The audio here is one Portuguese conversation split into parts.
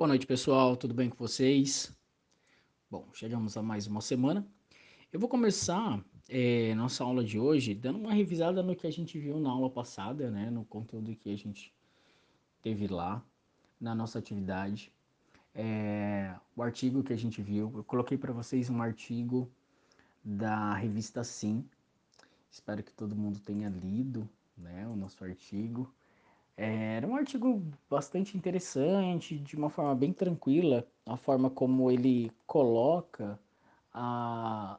Boa noite, pessoal. Tudo bem com vocês? Bom, chegamos a mais uma semana. Eu vou começar é, nossa aula de hoje dando uma revisada no que a gente viu na aula passada, né? No conteúdo que a gente teve lá na nossa atividade. É, o artigo que a gente viu, eu coloquei para vocês um artigo da revista Sim. Espero que todo mundo tenha lido, né? O nosso artigo. É, era um artigo bastante interessante, de uma forma bem tranquila, a forma como ele coloca, a,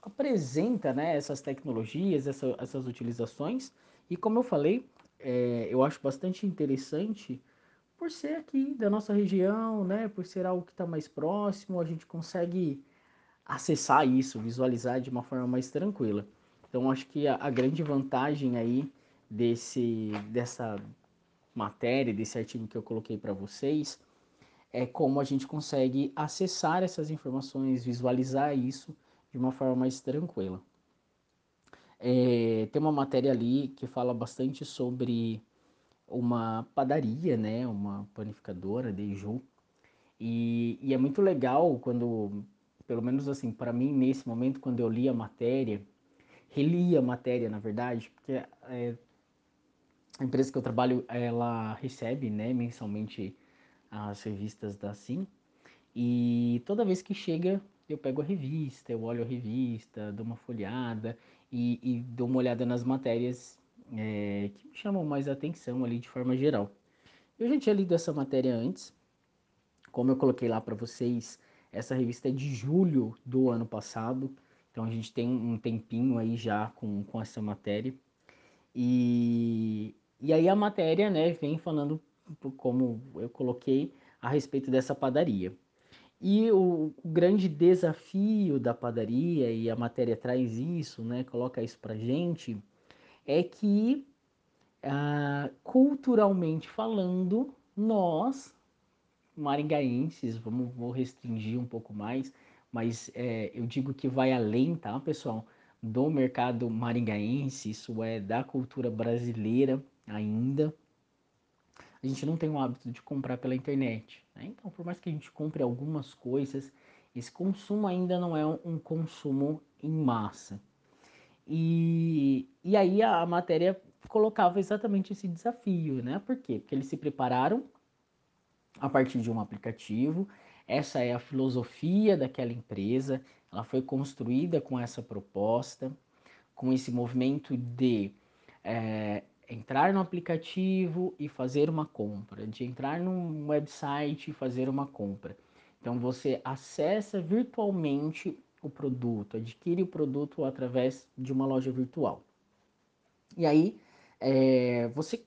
apresenta né, essas tecnologias, essa, essas utilizações. E como eu falei, é, eu acho bastante interessante por ser aqui da nossa região, né, por ser algo que está mais próximo, a gente consegue acessar isso, visualizar de uma forma mais tranquila. Então, acho que a, a grande vantagem aí desse, dessa matéria, desse artigo que eu coloquei para vocês, é como a gente consegue acessar essas informações, visualizar isso de uma forma mais tranquila. É, tem uma matéria ali que fala bastante sobre uma padaria, né, uma panificadora de e, e é muito legal quando, pelo menos assim, para mim nesse momento, quando eu li a matéria, reli a matéria, na verdade, porque é, a empresa que eu trabalho, ela recebe, né, mensalmente as revistas da Sim. E toda vez que chega, eu pego a revista, eu olho a revista, dou uma folhada e, e dou uma olhada nas matérias é, que me chamam mais atenção ali de forma geral. Eu já tinha lido essa matéria antes, como eu coloquei lá para vocês, essa revista é de julho do ano passado, então a gente tem um tempinho aí já com, com essa matéria. E, e aí a matéria, né, vem falando, como eu coloquei, a respeito dessa padaria. E o, o, grande desafio da padaria, e a matéria traz isso, né, coloca isso pra gente, é que, ah, culturalmente falando, nós, maringaenses, vamos, vou restringir um pouco mais, mas é, eu digo que vai além, tá, pessoal, do mercado maringaense, isso é da cultura brasileira, ainda. A gente não tem o hábito de comprar pela internet. Né? Então, por mais que a gente compre algumas coisas, esse consumo ainda não é um consumo em massa. E, e aí a, a matéria colocava exatamente esse desafio, né? Por quê? Porque eles se prepararam a partir de um aplicativo. Essa é a filosofia daquela empresa. Ela foi construída com essa proposta, com esse movimento de é, entrar no aplicativo e fazer uma compra, de entrar num website e fazer uma compra. Então você acessa virtualmente o produto, adquire o produto através de uma loja virtual. E aí é, você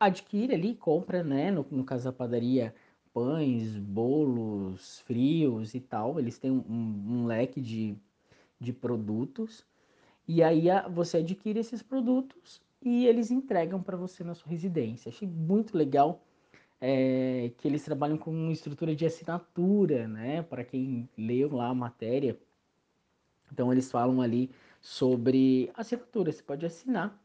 adquire ali, compra, né? No, no caso da padaria, pães, bolos, frios e tal. Eles têm um, um leque de, de produtos. E aí você adquire esses produtos e eles entregam para você na sua residência. Achei muito legal é, que eles trabalham com uma estrutura de assinatura, né? Para quem leu lá a matéria. Então eles falam ali sobre assinatura. Você pode assinar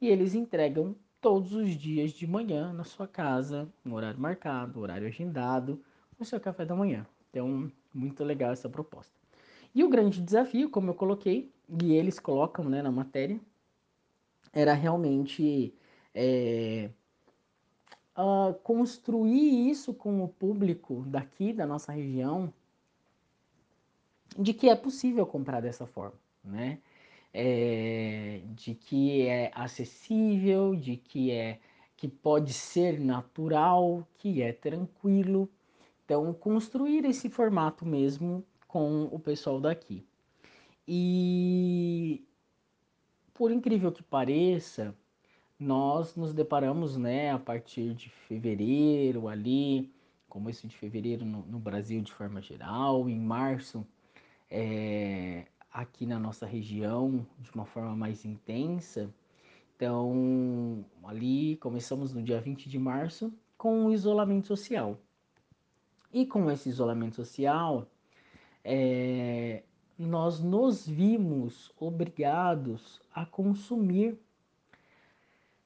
e eles entregam todos os dias de manhã na sua casa, no horário marcado, horário agendado, o seu café da manhã. Então, muito legal essa proposta. E o grande desafio, como eu coloquei, e eles colocam né, na matéria, era realmente é, uh, construir isso com o público daqui da nossa região de que é possível comprar dessa forma, né? É, de que é acessível, de que é que pode ser natural, que é tranquilo. Então, construir esse formato mesmo com o pessoal daqui. E por incrível que pareça, nós nos deparamos, né, a partir de fevereiro ali, começo de fevereiro no, no Brasil de forma geral, em março é, aqui na nossa região de uma forma mais intensa. Então, ali começamos no dia 20 de março com o isolamento social. E com esse isolamento social, é, nós nos vimos obrigados a consumir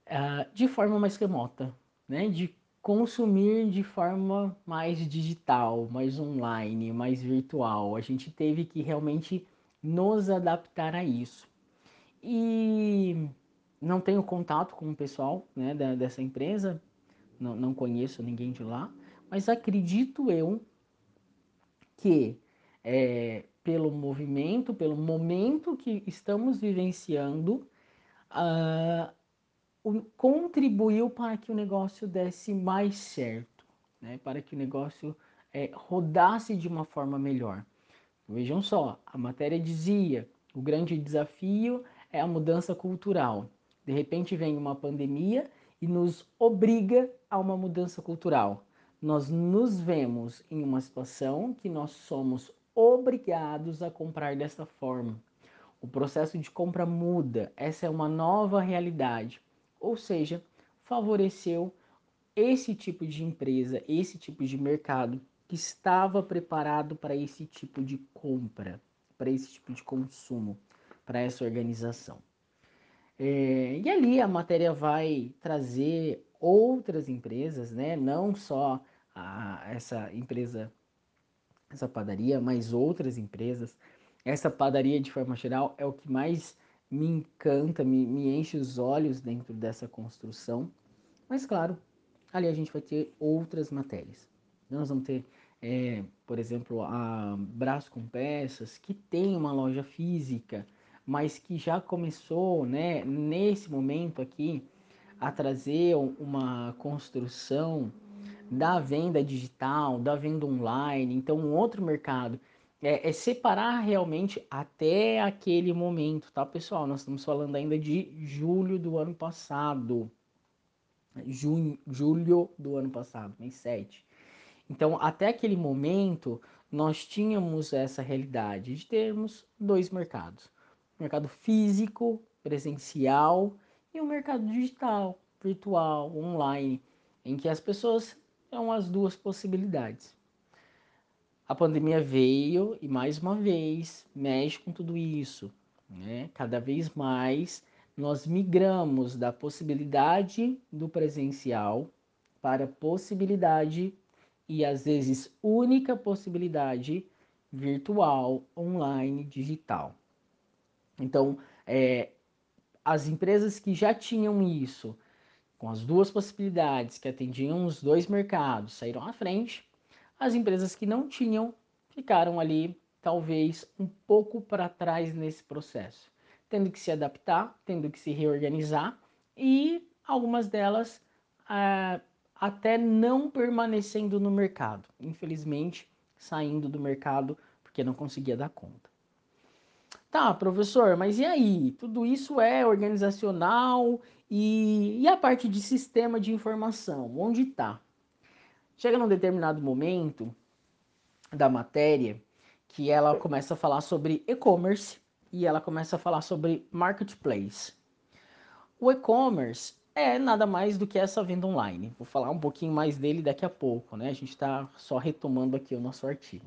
uh, de forma mais remota, né? De consumir de forma mais digital, mais online, mais virtual. A gente teve que realmente nos adaptar a isso. E não tenho contato com o pessoal né, dessa empresa, não, não conheço ninguém de lá, mas acredito eu que é, pelo movimento, pelo momento que estamos vivenciando, uh, contribuiu para que o negócio desse mais certo, né? para que o negócio é, rodasse de uma forma melhor. Vejam só, a matéria dizia: o grande desafio é a mudança cultural. De repente vem uma pandemia e nos obriga a uma mudança cultural. Nós nos vemos em uma situação que nós somos obrigados a comprar dessa forma. O processo de compra muda, essa é uma nova realidade ou seja, favoreceu esse tipo de empresa, esse tipo de mercado que estava preparado para esse tipo de compra, para esse tipo de consumo, para essa organização. É, e ali a matéria vai trazer outras empresas, né? não só a, essa empresa, essa padaria, mas outras empresas. Essa padaria, de forma geral, é o que mais me encanta, me, me enche os olhos dentro dessa construção. Mas, claro, ali a gente vai ter outras matérias. Nós vamos ter, é, por exemplo, a Braço com Peças, que tem uma loja física, mas que já começou, né, nesse momento aqui, a trazer uma construção da venda digital, da venda online, então um outro mercado é, é, separar realmente até aquele momento, tá, pessoal? Nós estamos falando ainda de julho do ano passado. Junho, julho do ano passado, mês 7. Então, até aquele momento, nós tínhamos essa realidade de termos dois mercados: mercado físico, presencial, e o mercado digital, virtual, online, em que as pessoas são as duas possibilidades a pandemia veio e mais uma vez mexe com tudo isso. Né? Cada vez mais nós migramos da possibilidade do presencial para possibilidade e às vezes única possibilidade virtual, online, digital. Então, é, as empresas que já tinham isso, com as duas possibilidades, que atendiam os dois mercados, saíram à frente as empresas que não tinham ficaram ali, talvez, um pouco para trás nesse processo, tendo que se adaptar, tendo que se reorganizar e algumas delas ah, até não permanecendo no mercado, infelizmente saindo do mercado porque não conseguia dar conta. Tá, professor, mas e aí? Tudo isso é organizacional e, e a parte de sistema de informação? Onde está? Chega num determinado momento da matéria que ela começa a falar sobre e-commerce e ela começa a falar sobre marketplace. O e-commerce é nada mais do que essa venda online. Vou falar um pouquinho mais dele daqui a pouco, né? A gente está só retomando aqui o nosso artigo.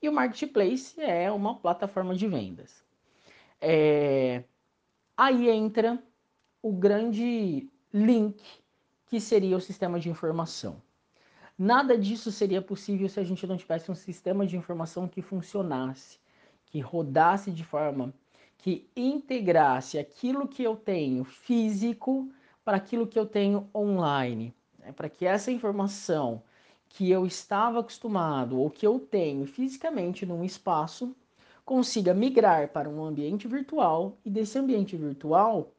E o marketplace é uma plataforma de vendas. É... Aí entra o grande link que seria o sistema de informação. Nada disso seria possível se a gente não tivesse um sistema de informação que funcionasse, que rodasse de forma que integrasse aquilo que eu tenho físico para aquilo que eu tenho online, né? para que essa informação que eu estava acostumado ou que eu tenho fisicamente num espaço consiga migrar para um ambiente virtual e desse ambiente virtual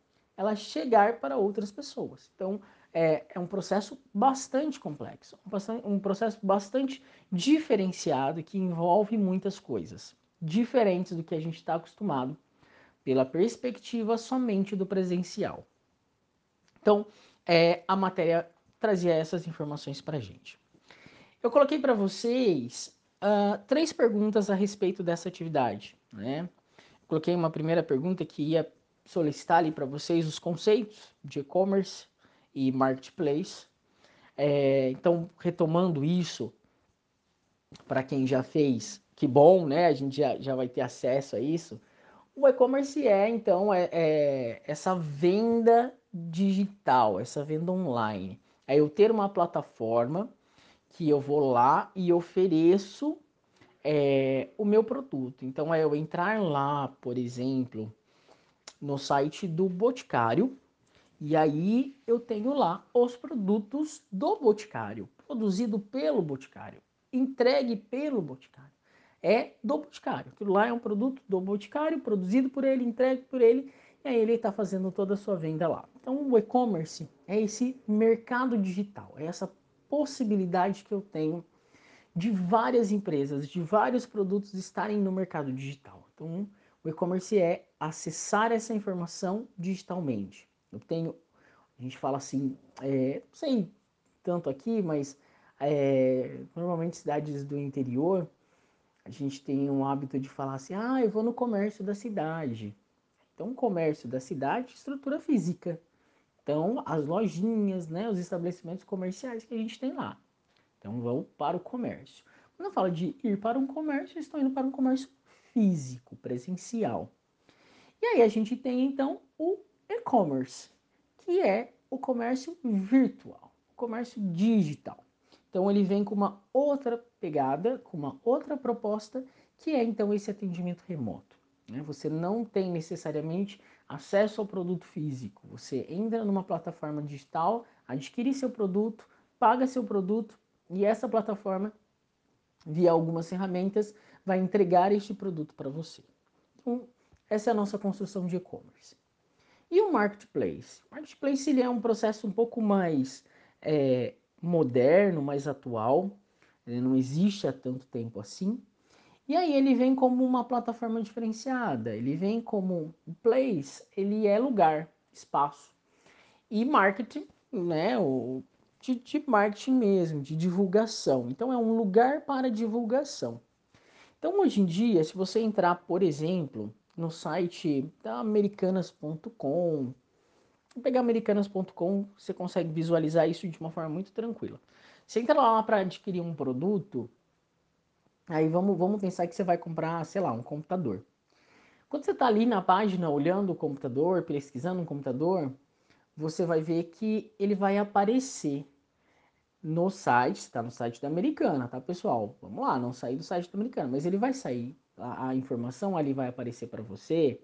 ela chegar para outras pessoas. Então, é, é um processo bastante complexo, um processo bastante diferenciado que envolve muitas coisas, diferentes do que a gente está acostumado pela perspectiva somente do presencial. Então, é, a matéria trazia essas informações para a gente. Eu coloquei para vocês uh, três perguntas a respeito dessa atividade. Né? Coloquei uma primeira pergunta que ia solicitar ali para vocês os conceitos de e-commerce, e marketplace. É, então, retomando isso, para quem já fez, que bom, né? A gente já, já vai ter acesso a isso. O e-commerce é, então, é, é essa venda digital, essa venda online. é eu ter uma plataforma que eu vou lá e ofereço é, o meu produto. Então é eu entrar lá, por exemplo, no site do Boticário e aí eu tenho lá os produtos do Boticário, produzido pelo Boticário, entregue pelo Boticário. É do Boticário. Aquilo lá é um produto do Boticário, produzido por ele, entregue por ele, e aí ele está fazendo toda a sua venda lá. Então o e-commerce é esse mercado digital, é essa possibilidade que eu tenho de várias empresas, de vários produtos estarem no mercado digital. Então, o e-commerce é acessar essa informação digitalmente. Eu tenho, a gente fala assim, é, não sei tanto aqui, mas é, normalmente cidades do interior, a gente tem um hábito de falar assim, ah, eu vou no comércio da cidade. Então, o comércio da cidade, estrutura física. Então, as lojinhas, né, os estabelecimentos comerciais que a gente tem lá. Então vão para o comércio. Quando eu falo de ir para um comércio, estou indo para um comércio físico, presencial. E aí a gente tem então o e-commerce, que é o comércio virtual, o comércio digital. Então ele vem com uma outra pegada, com uma outra proposta, que é então esse atendimento remoto. Né? Você não tem necessariamente acesso ao produto físico. Você entra numa plataforma digital, adquire seu produto, paga seu produto e essa plataforma, via algumas ferramentas, vai entregar este produto para você. Então, essa é a nossa construção de e-commerce. E o marketplace? O marketplace ele é um processo um pouco mais é, moderno, mais atual. Ele não existe há tanto tempo assim. E aí ele vem como uma plataforma diferenciada. Ele vem como place, ele é lugar, espaço. E marketing, né, o de, de marketing mesmo, de divulgação. Então é um lugar para divulgação. Então hoje em dia, se você entrar, por exemplo, no site da americanas.com, pegar americanas.com, você consegue visualizar isso de uma forma muito tranquila. Você entra lá para adquirir um produto, aí vamos, vamos pensar que você vai comprar, sei lá, um computador. Quando você está ali na página olhando o computador, pesquisando um computador, você vai ver que ele vai aparecer no site, está no site da Americana, tá pessoal? Vamos lá, não sair do site da Americana, mas ele vai sair, a, a informação ali vai aparecer para você.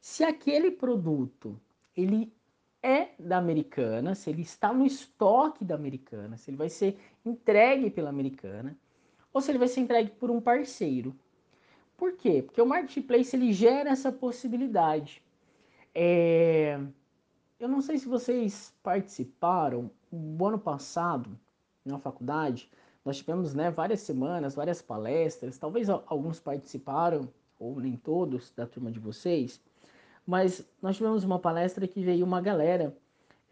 Se aquele produto ele é da Americana, se ele está no estoque da Americana, se ele vai ser entregue pela Americana, ou se ele vai ser entregue por um parceiro. Por quê? Porque o marketplace ele gera essa possibilidade. É... Eu não sei se vocês participaram, o ano passado na faculdade, nós tivemos né, várias semanas, várias palestras, talvez alguns participaram, ou nem todos, da turma de vocês, mas nós tivemos uma palestra que veio uma galera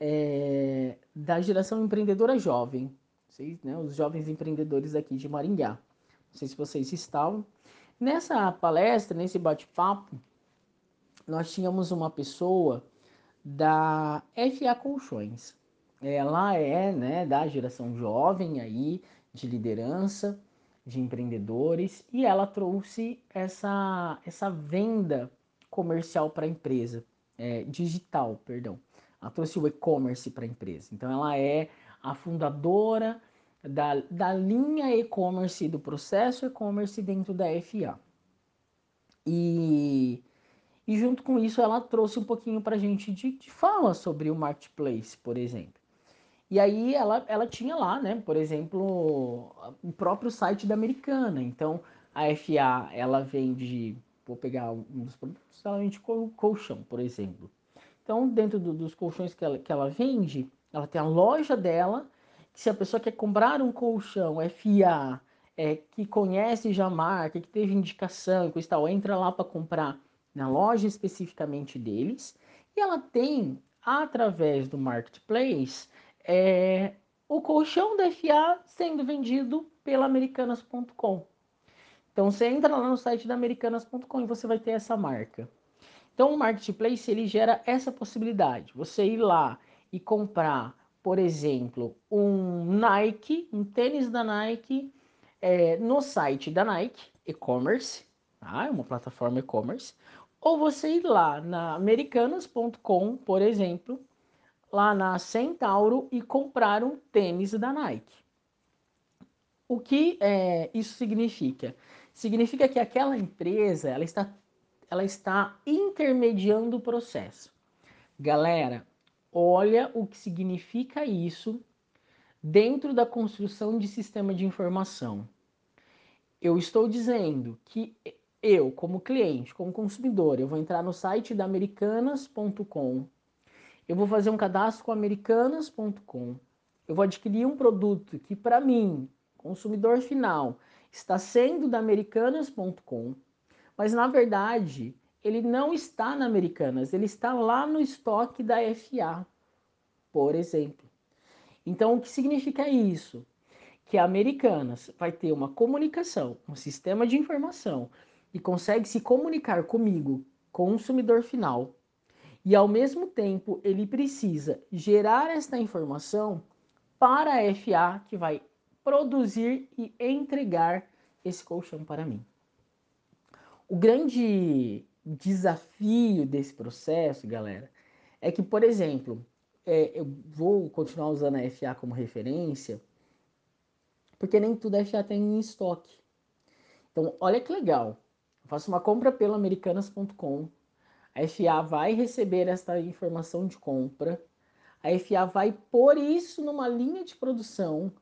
é, da geração empreendedora jovem, vocês, né, os jovens empreendedores aqui de Maringá. Não sei se vocês estavam. Nessa palestra, nesse bate-papo, nós tínhamos uma pessoa da FA Colchões ela é né, da geração jovem aí, de liderança, de empreendedores, e ela trouxe essa, essa venda comercial para a empresa, é, digital, perdão. Ela trouxe o e-commerce para a empresa. Então ela é a fundadora da, da linha e-commerce, do processo e-commerce dentro da FA. E, e junto com isso ela trouxe um pouquinho para a gente de, de fala sobre o marketplace, por exemplo. E aí ela, ela tinha lá, né, por exemplo, o próprio site da Americana. Então a FA ela vende, vou pegar um dos produtos, ela vende colchão, por exemplo. Então dentro do, dos colchões que ela, que ela vende, ela tem a loja dela, que se a pessoa quer comprar um colchão FA, é, que conhece já a marca, que teve indicação e tal, entra lá para comprar na loja especificamente deles. E ela tem, através do marketplace, é, o colchão da FA sendo vendido pela Americanas.com. Então você entra lá no site da Americanas.com e você vai ter essa marca. Então o marketplace ele gera essa possibilidade. Você ir lá e comprar, por exemplo, um Nike, um tênis da Nike é, no site da Nike, e-commerce, tá? é uma plataforma e-commerce, ou você ir lá na americanas.com, por exemplo, lá na Centauro e compraram tênis da Nike. O que é, isso significa? Significa que aquela empresa ela está, ela está intermediando o processo. Galera, olha o que significa isso dentro da construção de sistema de informação. Eu estou dizendo que eu, como cliente, como consumidor, eu vou entrar no site da americanas.com, eu vou fazer um cadastro com americanas.com, eu vou adquirir um produto que para mim, consumidor final, está sendo da americanas.com, mas na verdade ele não está na Americanas, ele está lá no estoque da FA, por exemplo. Então, o que significa isso? Que a Americanas vai ter uma comunicação, um sistema de informação e consegue se comunicar comigo, consumidor final, e ao mesmo tempo ele precisa gerar esta informação para a FA que vai produzir e entregar esse colchão para mim. O grande desafio desse processo, galera, é que, por exemplo, é, eu vou continuar usando a FA como referência, porque nem tudo a FA tem em estoque. Então, olha que legal. Eu faço uma compra pelo americanas.com, a FA vai receber esta informação de compra, a FA vai pôr isso numa linha de produção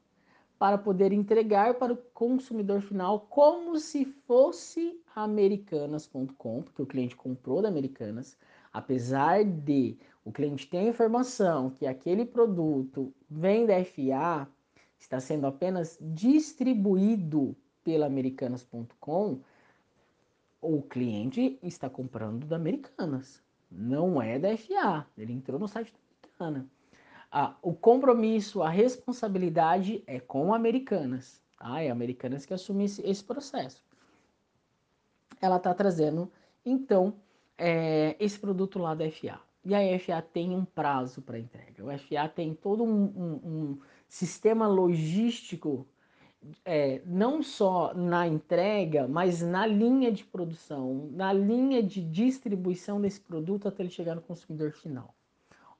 para poder entregar para o consumidor final como se fosse americanas.com, porque o cliente comprou da Americanas, apesar de o cliente ter a informação que aquele produto vem da FA, está sendo apenas distribuído pela americanas.com, o cliente está comprando da Americanas, não é da FA. Ele entrou no site da Americana. Ah, o compromisso, a responsabilidade é com Americanas. Ah, é Americanas que assume esse, esse processo. Ela está trazendo, então, é, esse produto lá da FA. E a FA tem um prazo para entrega. O FA tem todo um, um, um sistema logístico, é, não só na entrega, mas na linha de produção, na linha de distribuição desse produto até ele chegar no consumidor final.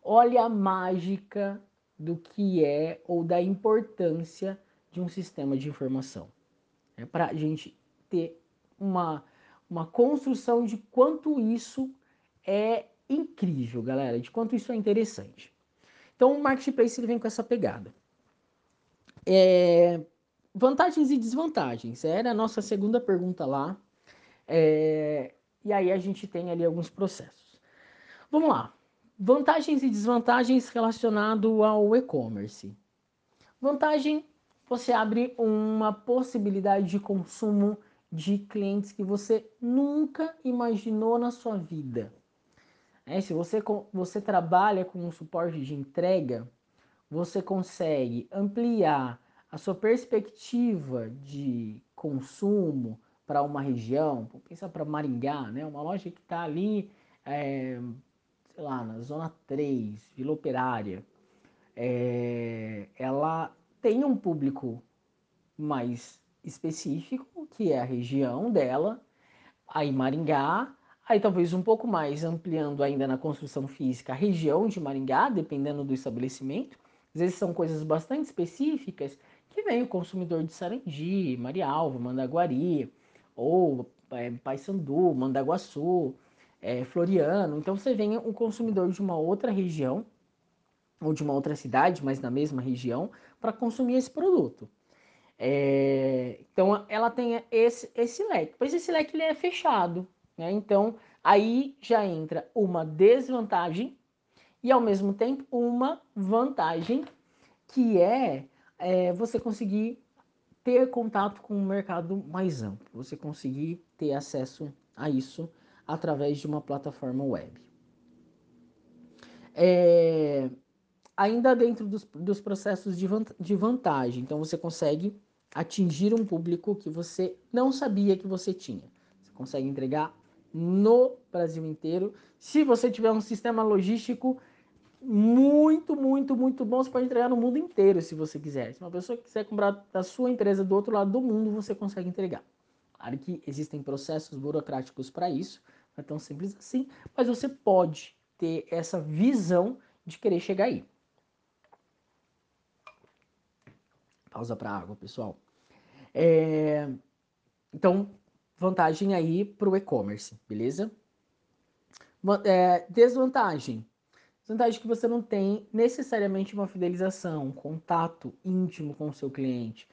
Olha a mágica do que é ou da importância de um sistema de informação. É para a gente ter uma, uma construção de quanto isso é incrível, galera, de quanto isso é interessante. Então, o Marketplace ele vem com essa pegada. É, vantagens e desvantagens. Era a nossa segunda pergunta lá. É, e aí a gente tem ali alguns processos. Vamos lá. Vantagens e desvantagens relacionado ao e-commerce. Vantagem, você abre uma possibilidade de consumo de clientes que você nunca imaginou na sua vida. É, se você, você trabalha com um suporte de entrega, você consegue ampliar a sua perspectiva de consumo para uma região. Pensa para Maringá, né? uma loja que está ali, é, sei lá, na Zona 3, Vila Operária. É, ela tem um público mais específico, que é a região dela, aí Maringá, Aí talvez um pouco mais ampliando ainda na construção física a região de Maringá, dependendo do estabelecimento. Às vezes são coisas bastante específicas que vem o consumidor de Sarandi, Marialva, Mandaguari, ou é, Paysandu, Mandaguaçu, é, Floriano. Então você vem um consumidor de uma outra região, ou de uma outra cidade, mas na mesma região, para consumir esse produto. É, então ela tem esse, esse leque. Pois esse leque ele é fechado. Né? Então, aí já entra uma desvantagem e, ao mesmo tempo, uma vantagem, que é, é você conseguir ter contato com um mercado mais amplo, você conseguir ter acesso a isso através de uma plataforma web. É, ainda dentro dos, dos processos de, de vantagem, então você consegue atingir um público que você não sabia que você tinha. Você consegue entregar no Brasil inteiro. Se você tiver um sistema logístico muito, muito, muito bom, você pode entregar no mundo inteiro se você quiser. Se uma pessoa quiser comprar da sua empresa do outro lado do mundo, você consegue entregar. Claro que existem processos burocráticos para isso, não é tão simples assim, mas você pode ter essa visão de querer chegar aí. Pausa para água, pessoal. É... Então, vantagem aí para o e-commerce, beleza? É, desvantagem. Desvantagem que você não tem necessariamente uma fidelização, um contato íntimo com o seu cliente,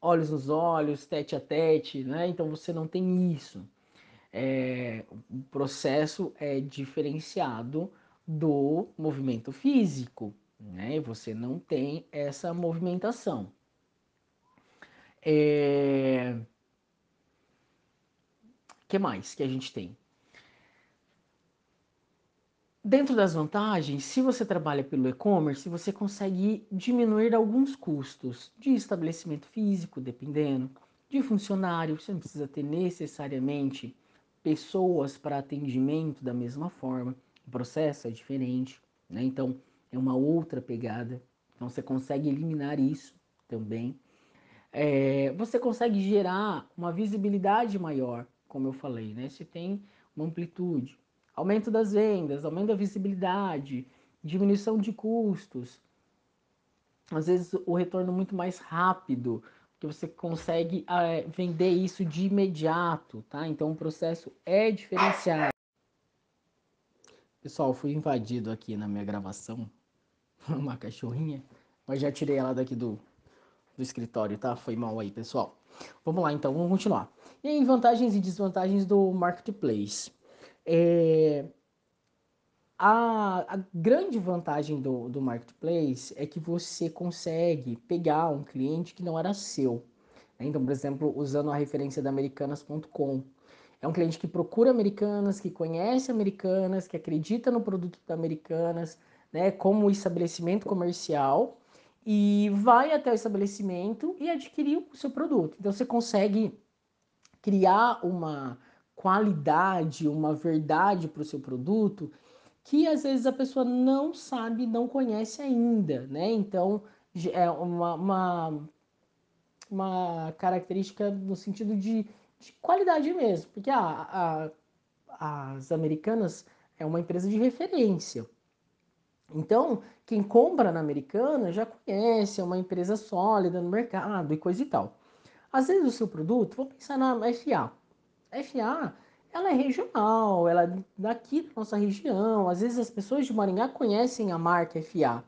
olhos nos olhos, tete a tete, né? Então você não tem isso. É, o processo é diferenciado do movimento físico, né? Você não tem essa movimentação. É... que mais que a gente tem? Dentro das vantagens, se você trabalha pelo e-commerce, você consegue diminuir alguns custos de estabelecimento físico, dependendo, de funcionário, você não precisa ter necessariamente pessoas para atendimento da mesma forma, o processo é diferente, né? Então é uma outra pegada. Então você consegue eliminar isso também. É, você consegue gerar uma visibilidade maior, como eu falei, né? Você tem uma amplitude, aumento das vendas, aumento da visibilidade, diminuição de custos. Às vezes o retorno muito mais rápido, que você consegue é, vender isso de imediato, tá? Então o processo é diferenciado. Pessoal, fui invadido aqui na minha gravação, uma cachorrinha, mas já tirei ela daqui do, do escritório, tá? Foi mal aí, pessoal. Vamos lá, então, vamos continuar. E aí, vantagens e desvantagens do marketplace. É, a, a, grande vantagem do, do marketplace é que você consegue pegar um cliente que não era seu. Né? Então, por exemplo, usando a referência da Americanas.com. É um cliente que procura Americanas, que conhece Americanas, que acredita no produto da Americanas, né, como estabelecimento comercial, e vai até o estabelecimento e adquirir o seu produto. Então, você consegue criar uma qualidade, uma verdade para o seu produto que às vezes a pessoa não sabe, não conhece ainda, né? Então é uma, uma, uma característica no sentido de, de qualidade mesmo, porque a, a, as americanas é uma empresa de referência. Então, quem compra na americana já conhece, é uma empresa sólida no mercado e coisa e tal. Às vezes o seu produto, vou pensar na FA. FA ela é regional, ela é daqui da nossa região. Às vezes as pessoas de Maringá conhecem a marca FA.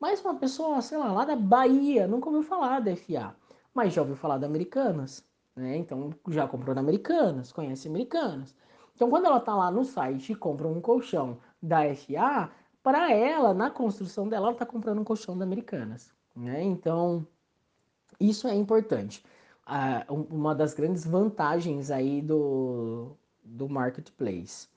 Mas uma pessoa, sei lá, lá da Bahia, nunca ouviu falar da FA. Mas já ouviu falar da Americanas, né? Então já comprou da Americanas, conhece Americanas. Então quando ela está lá no site e compra um colchão da FA, para ela, na construção dela, ela está comprando um colchão da Americanas. Né? Então, isso é importante. Ah, uma das grandes vantagens aí do, do marketplace.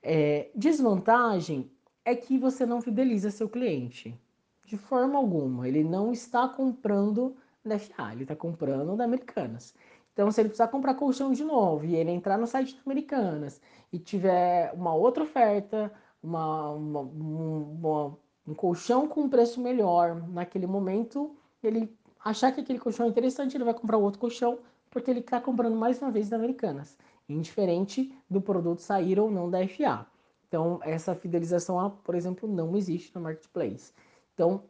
É, desvantagem é que você não fideliza seu cliente. De forma alguma. Ele não está comprando da FA, ele está comprando da Americanas. Então, se ele precisar comprar colchão de novo e ele entrar no site da Americanas e tiver uma outra oferta, uma, uma, uma, um colchão com preço melhor, naquele momento, ele achar que aquele colchão é interessante, ele vai comprar outro colchão, porque ele está comprando mais uma vez da Americanas indiferente do produto sair ou não da FA. Então, essa fidelização, por exemplo, não existe no marketplace. Então,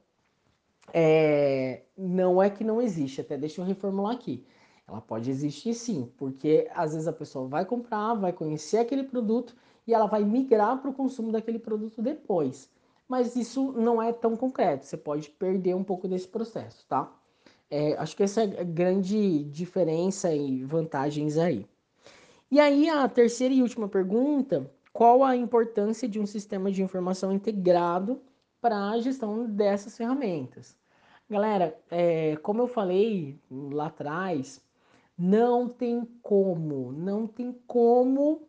é, não é que não existe, até deixa eu reformular aqui. Ela pode existir sim, porque às vezes a pessoa vai comprar, vai conhecer aquele produto e ela vai migrar para o consumo daquele produto depois. Mas isso não é tão concreto, você pode perder um pouco desse processo, tá? É, acho que essa é a grande diferença e vantagens aí. E aí a terceira e última pergunta, qual a importância de um sistema de informação integrado para a gestão dessas ferramentas? Galera, é, como eu falei lá atrás, não tem como, não tem como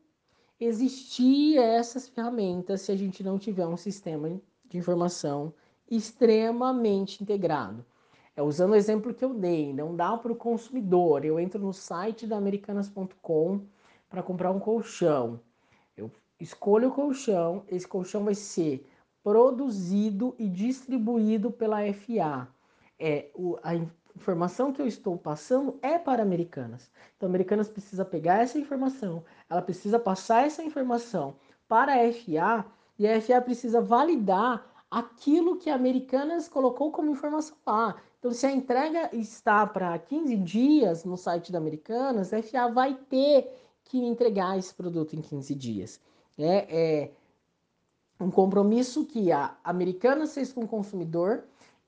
existir essas ferramentas se a gente não tiver um sistema de informação extremamente integrado. É usando o exemplo que eu dei, não dá para o consumidor. Eu entro no site da americanas.com para comprar um colchão. Eu escolho o colchão, esse colchão vai ser produzido e distribuído pela FA. É, o, a informação que eu estou passando é para Americanas. Então, Americanas precisa pegar essa informação, ela precisa passar essa informação para a FA E a FA precisa validar aquilo que a Americanas colocou como informação lá. Então, se a entrega está para 15 dias no site da Americanas, a FA vai ter que entregar esse produto em 15 dias. É, é um compromisso que a Americanas fez com o consumidor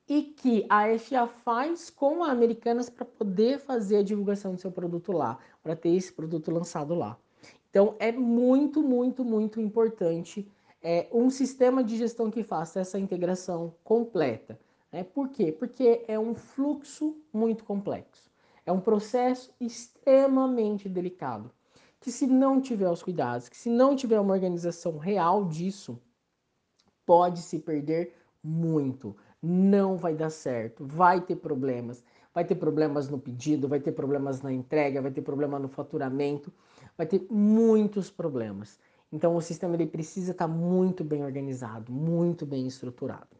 e que a FA faz com a Americanas para poder fazer a divulgação do seu produto lá, para ter esse produto lançado lá. Então é muito, muito, muito importante é, um sistema de gestão que faça essa integração completa. Né? Por quê? Porque é um fluxo muito complexo. É um processo extremamente delicado. Que se não tiver os cuidados, que se não tiver uma organização real disso, pode se perder muito não vai dar certo, vai ter problemas. Vai ter problemas no pedido, vai ter problemas na entrega, vai ter problema no faturamento, vai ter muitos problemas. Então o sistema ele precisa estar tá muito bem organizado, muito bem estruturado.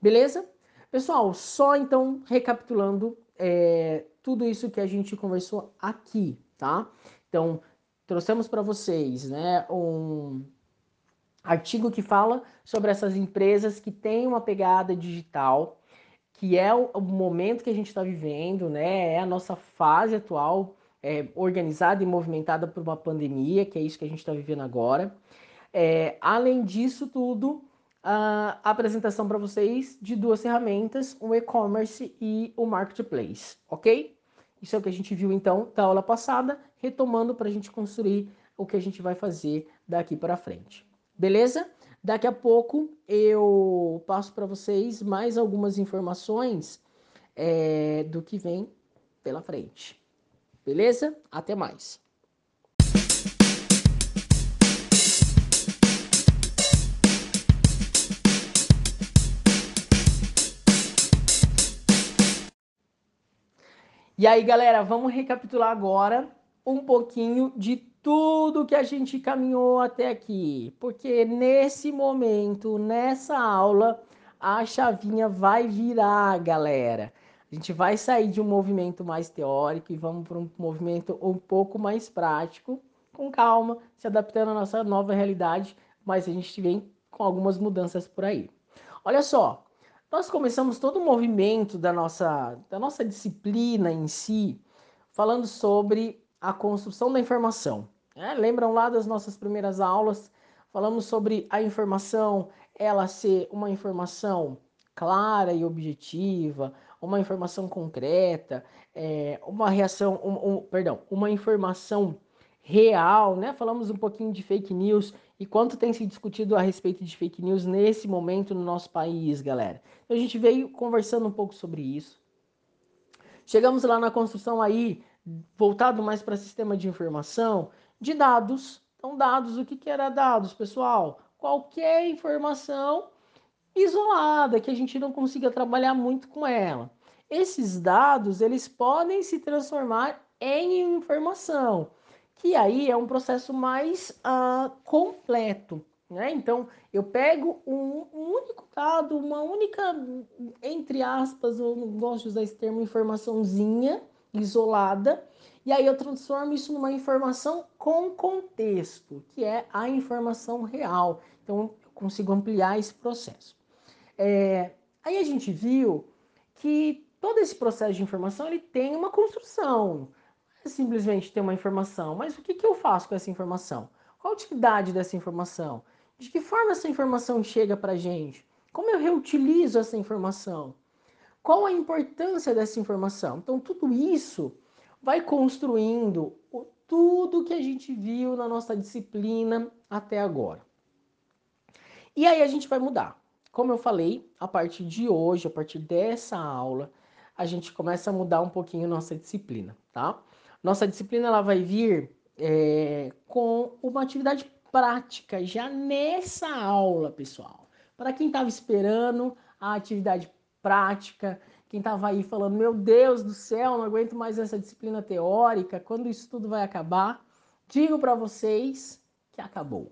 Beleza? Pessoal, só então recapitulando é, tudo isso que a gente conversou aqui, tá? Então trouxemos para vocês, né, um artigo que fala sobre essas empresas que têm uma pegada digital, que é o, momento que a gente está vivendo, né? É a nossa fase atual, é, organizada e movimentada por uma pandemia, que é isso que a gente está vivendo agora. É, além disso tudo, a apresentação para vocês de duas ferramentas, o e-commerce e o marketplace, ok? Isso é o que a gente viu então da aula passada, retomando para a gente construir o que a gente vai fazer daqui para frente. Beleza? Daqui a pouco eu passo para vocês mais algumas informações é, do que vem pela frente. Beleza? Até mais. E aí, galera, vamos recapitular agora um pouquinho de tudo que a gente caminhou até aqui, porque nesse momento, nessa aula, a chavinha vai virar, galera. A gente vai sair de um movimento mais teórico e vamos para um movimento um pouco mais prático, com calma, se adaptando à nossa nova realidade, mas a gente vem com algumas mudanças por aí. Olha só, nós começamos todo o movimento da nossa, da nossa disciplina em si, falando sobre a construção da informação. É, lembram lá das nossas primeiras aulas? Falamos sobre a informação, ela ser uma informação clara e objetiva, uma informação concreta, é, uma reação, um, um, perdão, uma informação real, né? Falamos um pouquinho de fake news e quanto tem se discutido a respeito de fake news nesse momento no nosso país, galera. Então a gente veio conversando um pouco sobre isso. Chegamos lá na construção aí voltado mais para sistema de informação, de dados. Então, dados, o que, que era dados, pessoal? Qualquer informação isolada, que a gente não consiga trabalhar muito com ela. Esses dados, eles podem se transformar em informação, que aí é um processo mais uh, completo. Né? Então, eu pego um, um, único dado, uma única, entre aspas, eu não gosto de usar esse termo, informaçãozinha, isolada, e aí eu transformo isso numa informação com contexto, que é a informação real. Então eu consigo ampliar esse processo. É, aí a gente viu que todo esse processo de informação ele tem uma construção. É simplesmente ter uma informação, mas o que, que eu faço com essa informação? Qual a utilidade dessa informação? De que forma essa informação chega para a gente? Como eu reutilizo essa informação? Qual a importância dessa informação? Então, tudo isso vai construindo tudo que a gente viu na nossa disciplina até agora. E aí a gente vai mudar. Como eu falei, a partir de hoje, a partir dessa aula, a gente começa a mudar um pouquinho nossa disciplina, tá? Nossa disciplina ela vai vir é, com uma atividade prática já nessa aula, pessoal. Para quem estava esperando a atividade prática, quem estava aí falando, meu Deus do céu, não aguento mais essa disciplina teórica, quando isso tudo vai acabar? Digo para vocês que acabou.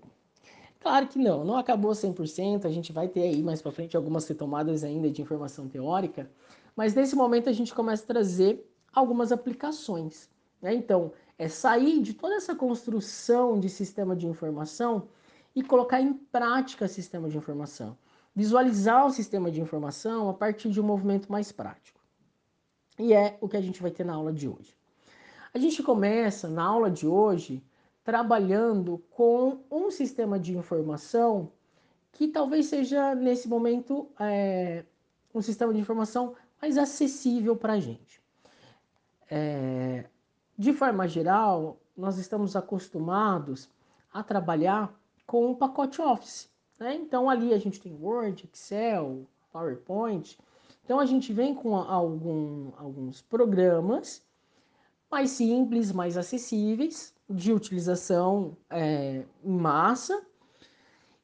Claro que não, não acabou 100%, a gente vai ter aí mais para frente algumas retomadas ainda de informação teórica, mas nesse momento a gente começa a trazer algumas aplicações. Né? Então, é sair de toda essa construção de sistema de informação e colocar em prática sistema de informação. Visualizar o sistema de informação a partir de um movimento mais prático. E é o que a gente vai ter na aula de hoje. A gente começa na aula de hoje trabalhando com um sistema de informação que talvez seja, nesse momento, é, um sistema de informação mais acessível para a gente. É, de forma geral, nós estamos acostumados a trabalhar com o pacote Office. Né? Então, ali a gente tem Word, Excel, PowerPoint. Então, a gente vem com algum, alguns programas mais simples, mais acessíveis, de utilização é, em massa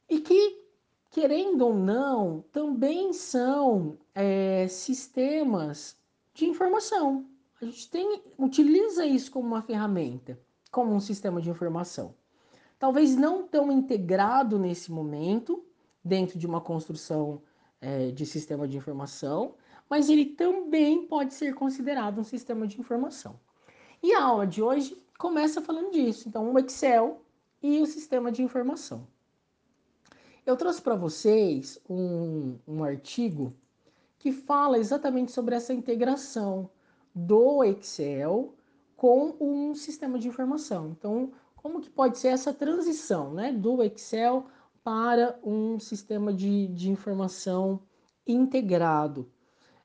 e que, querendo ou não, também são é, sistemas de informação. A gente tem, utiliza isso como uma ferramenta, como um sistema de informação. Talvez não tão integrado nesse momento, dentro de uma construção é, de sistema de informação, mas ele também pode ser considerado um sistema de informação. E a aula de hoje começa falando disso. Então, o Excel e o sistema de informação. Eu trouxe para vocês um, um artigo que fala exatamente sobre essa integração do Excel com um sistema de informação. Então, como que pode ser essa transição né, do Excel para um sistema de, de informação integrado?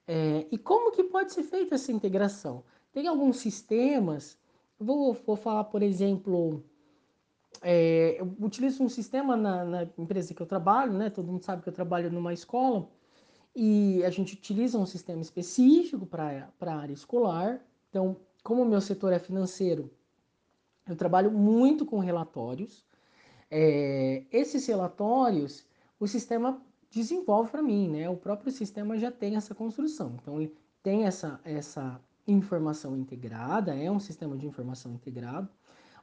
É, e como que pode ser feita essa integração? Tem alguns sistemas, vou, vou falar, por exemplo, é, eu utilizo um sistema na, na, empresa que eu trabalho, né? Todo mundo sabe que eu trabalho numa escola e a gente utiliza um sistema específico para a área escolar. Então, como o meu setor é financeiro, eu trabalho muito com relatórios. É, esses relatórios, o sistema desenvolve para mim, né? O próprio sistema já tem essa construção. Então, ele tem essa, essa informação integrada, é um sistema de informação integrado,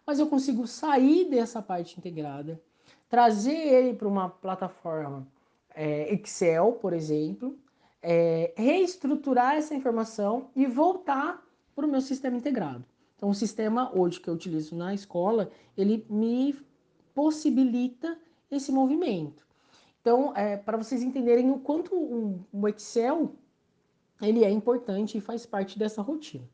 mas eu consigo sair dessa parte integrada, trazer ele para uma plataforma é, Excel, por exemplo, é, reestruturar essa informação e voltar para o meu sistema integrado. Então, o sistema hoje que eu utilizo na escola, ele me possibilita esse movimento. Então, é, para vocês entenderem o quanto o um, Excel ele é importante e faz parte dessa rotina.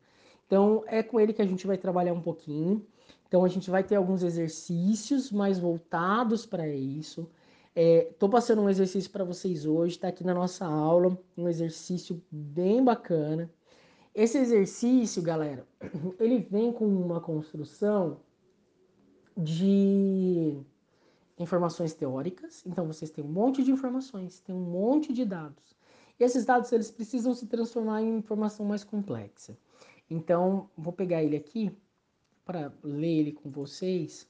Então, é com ele que a gente vai trabalhar um pouquinho. Então, a gente vai ter alguns exercícios mais voltados para isso. Estou é, passando um exercício para vocês hoje, está aqui na nossa aula, um exercício bem bacana. Esse exercício, galera, ele vem com uma construção de informações teóricas. Então, vocês têm um monte de informações, tem um monte de dados. E esses dados eles precisam se transformar em informação mais complexa. Então, vou pegar ele aqui para ler ele com vocês,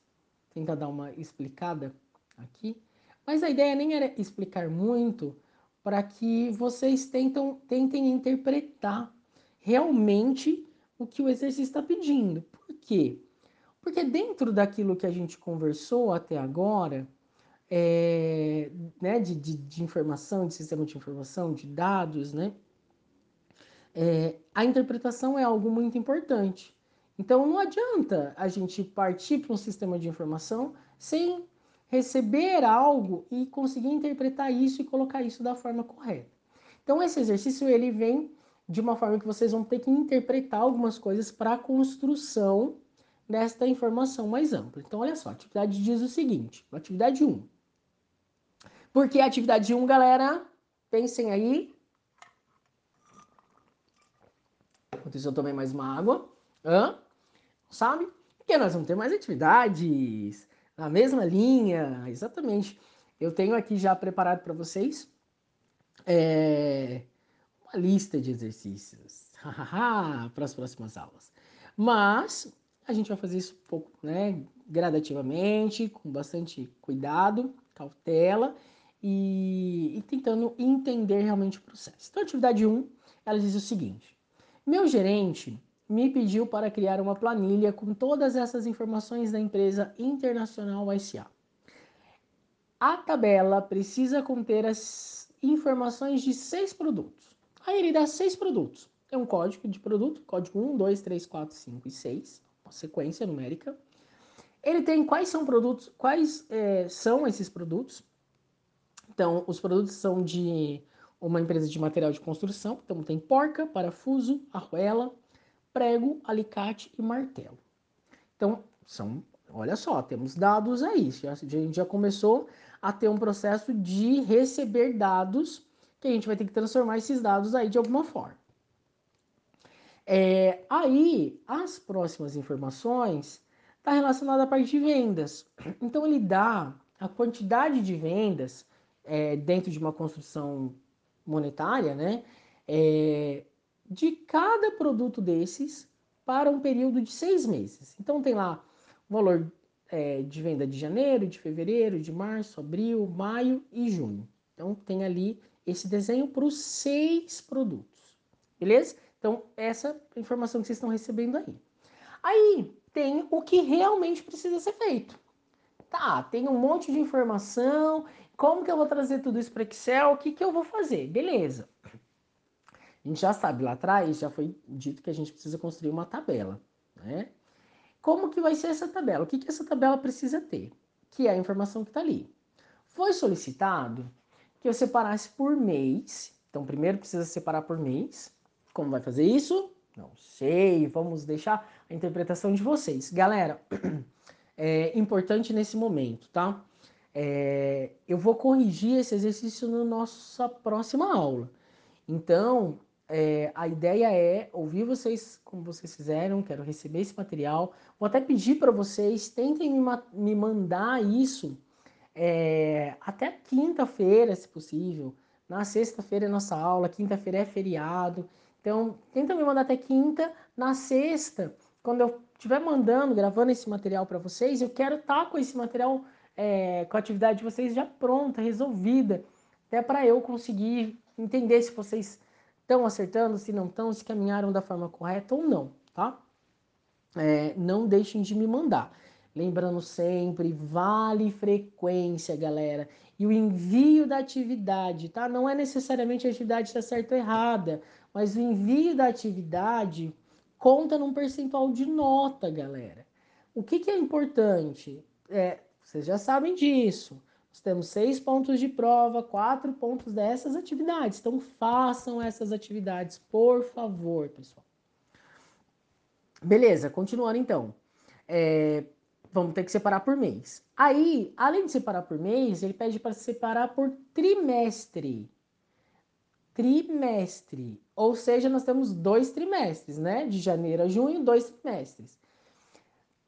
tentar dar uma explicada aqui. Mas a ideia nem era explicar muito para que vocês tentam, tentem interpretar realmente o que o exercício está pedindo. Por quê? Porque dentro daquilo que a gente conversou até agora, é, né, de, de, de, informação, de sistema de informação, de dados, né? É, a interpretação é algo muito importante. Então não adianta a gente partir para um sistema de informação sem receber algo e conseguir interpretar isso e colocar isso da forma correta. Então esse exercício ele vem de uma forma que vocês vão ter que interpretar algumas coisas para a construção desta informação mais ampla. Então olha só, a atividade diz o seguinte, atividade 1. Porque a atividade 1, galera, pensem aí. Enquanto isso eu tomei mais uma água. Hã? Sabe? Porque nós vamos ter mais atividades na mesma linha, exatamente. Eu tenho aqui já preparado para vocês é, uma lista de exercícios para as próximas aulas. Mas a gente vai fazer isso um pouco, né, gradativamente, com bastante cuidado, cautela e, e tentando entender realmente o processo. Então, a atividade 1, ela diz o seguinte: Meu gerente me pediu para criar uma planilha com todas essas informações da empresa Internacional SA. A tabela precisa conter as informações de seis produtos. Aí ele dá seis produtos. Tem um código de produto, código 1, 2, 3, 4, 5 e 6, uma sequência numérica. Ele tem quais são produtos, quais é, são esses produtos? Então, os produtos são de uma empresa de material de construção. Então, tem porca, parafuso, arruela, prego, alicate e martelo. Então, são, olha só, temos dados aí. a gente já começou a ter um processo de receber dados que a gente vai ter que transformar esses dados aí de alguma forma. É, aí, as próximas informações está relacionada à parte de vendas. Então, ele dá a quantidade de vendas é, dentro de uma construção monetária, né? É, de cada produto desses para um período de seis meses. Então, tem lá o valor é, de venda de janeiro, de fevereiro, de março, abril, maio e junho. Então, tem ali esse desenho para os seis produtos. Beleza? Então, essa informação que vocês estão recebendo aí. Aí, tem o que realmente precisa ser feito. Tá, tem um monte de informação. Como que eu vou trazer tudo isso para Excel? O que, que eu vou fazer? Beleza. A gente já sabe, lá atrás já foi dito que a gente precisa construir uma tabela, né? Como que vai ser essa tabela? O que, que essa tabela precisa ter? Que é a informação que está ali. Foi solicitado que eu separasse por mês. Então, primeiro precisa separar por mês. Como vai fazer isso? Não sei, vamos deixar a interpretação de vocês. Galera, é importante nesse momento, tá? É, eu vou corrigir esse exercício na nossa próxima aula. Então, é, a ideia é ouvir vocês como vocês fizeram, quero receber esse material. Vou até pedir para vocês, tentem me, ma me mandar isso é, até quinta-feira, se possível. Na sexta-feira é nossa aula, quinta-feira é feriado. Então, tenta me mandar até quinta. Na sexta, quando eu estiver mandando, gravando esse material para vocês, eu quero estar tá com esse material, é, com a atividade de vocês já pronta, resolvida, até para eu conseguir entender se vocês estão acertando, se não estão, se caminharam da forma correta ou não, tá? É, não deixem de me mandar. Lembrando sempre, vale frequência, galera. E o envio da atividade, tá? Não é necessariamente a atividade está certa ou errada, mas o envio da atividade conta num percentual de nota, galera. O que, que é importante? É, vocês já sabem disso. Nós temos seis pontos de prova, quatro pontos dessas atividades. Então, façam essas atividades, por favor, pessoal. Beleza, continuando então. É, vamos ter que separar por mês. Aí, além de separar por mês, ele pede para separar por trimestre. Trimestre. Ou seja, nós temos dois trimestres, né? De janeiro a junho, dois trimestres.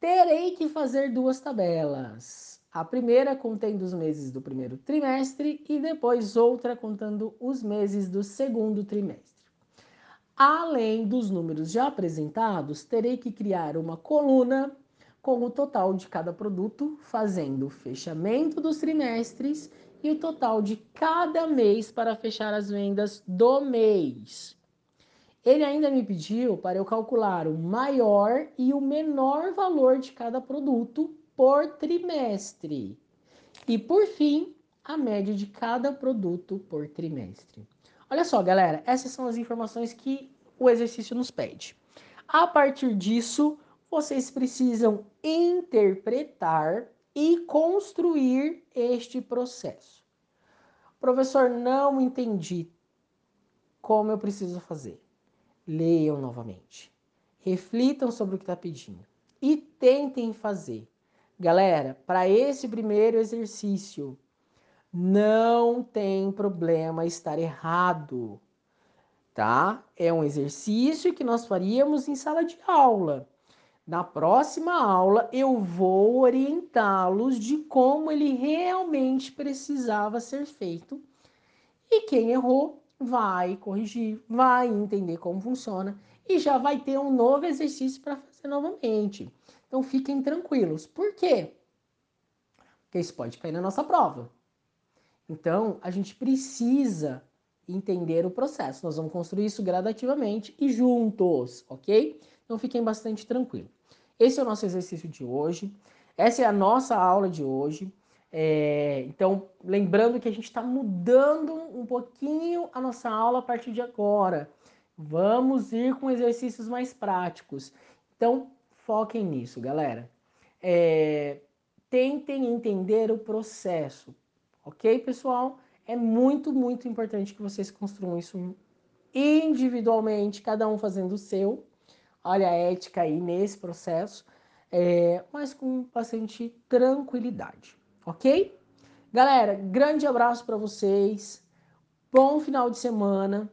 Terei que fazer duas tabelas. A primeira contendo os meses do primeiro trimestre e depois outra contando os meses do segundo trimestre. Além dos números já apresentados, terei que criar uma coluna com o total de cada produto, fazendo o fechamento dos trimestres e o total de cada mês para fechar as vendas do mês. Ele ainda me pediu para eu calcular o maior e o menor valor de cada produto por trimestre. E por fim, a média de cada produto por trimestre. Olha só, galera, essas são as informações que o exercício nos pede. A partir disso, vocês precisam interpretar e construir este processo. Professor, não entendi como eu preciso fazer. Leiam novamente. Reflitam sobre o que está pedindo e tentem fazer. Galera, para esse primeiro exercício, não tem problema estar errado, tá? É um exercício que nós faríamos em sala de aula. Na próxima aula, eu vou orientá-los de como ele realmente precisava ser feito. E quem errou vai corrigir, vai entender como funciona e já vai ter um novo exercício para fazer novamente. Então fiquem tranquilos. Por quê? Porque isso pode cair na nossa prova. Então a gente precisa entender o processo. Nós vamos construir isso gradativamente e juntos, ok? Então fiquem bastante tranquilos. Esse é o nosso exercício de hoje. Essa é a nossa aula de hoje. É, então, lembrando que a gente está mudando um pouquinho a nossa aula a partir de agora. Vamos ir com exercícios mais práticos. Então, foquem nisso, galera. é, tentem entender o processo, ok, pessoal? É muito, muito importante que vocês construam isso individualmente, cada um fazendo o seu. Olha a ética aí nesse processo, é, mas com bastante tranquilidade, ok? Galera, grande abraço para vocês. Bom final de semana.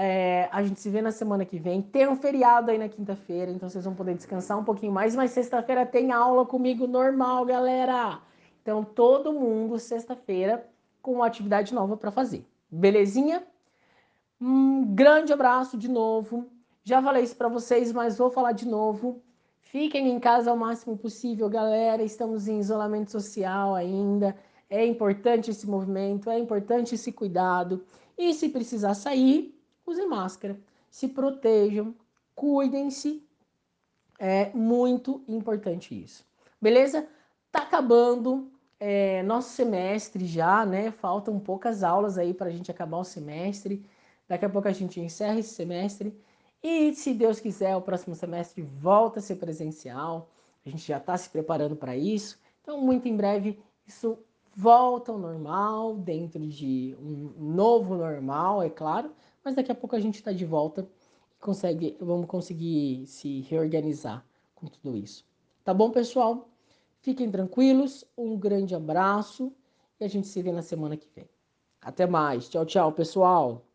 É, a gente se vê na semana que vem. Tem um feriado aí na quinta-feira, então vocês vão poder descansar um pouquinho mais. Mas sexta-feira tem aula comigo normal, galera. Então todo mundo sexta-feira com uma atividade nova para fazer. Belezinha? Um grande abraço de novo. Já falei isso para vocês, mas vou falar de novo. Fiquem em casa ao máximo possível, galera. Estamos em isolamento social ainda. É importante esse movimento, é importante esse cuidado. E se precisar sair, use máscara, se protejam, cuidem-se. É muito importante isso. Beleza? Tá acabando é, nosso semestre já, né? Faltam poucas aulas aí para a gente acabar o semestre. Daqui a pouco a gente encerra esse semestre. E se Deus quiser, o próximo semestre volta a ser presencial. A gente já está se preparando para isso. Então, muito em breve, isso volta ao normal, dentro de um novo normal, é claro, mas daqui a pouco a gente está de volta e consegue, vamos conseguir se reorganizar com tudo isso. Tá bom, pessoal? Fiquem tranquilos, um grande abraço e a gente se vê na semana que vem. Até mais. Tchau, tchau, pessoal.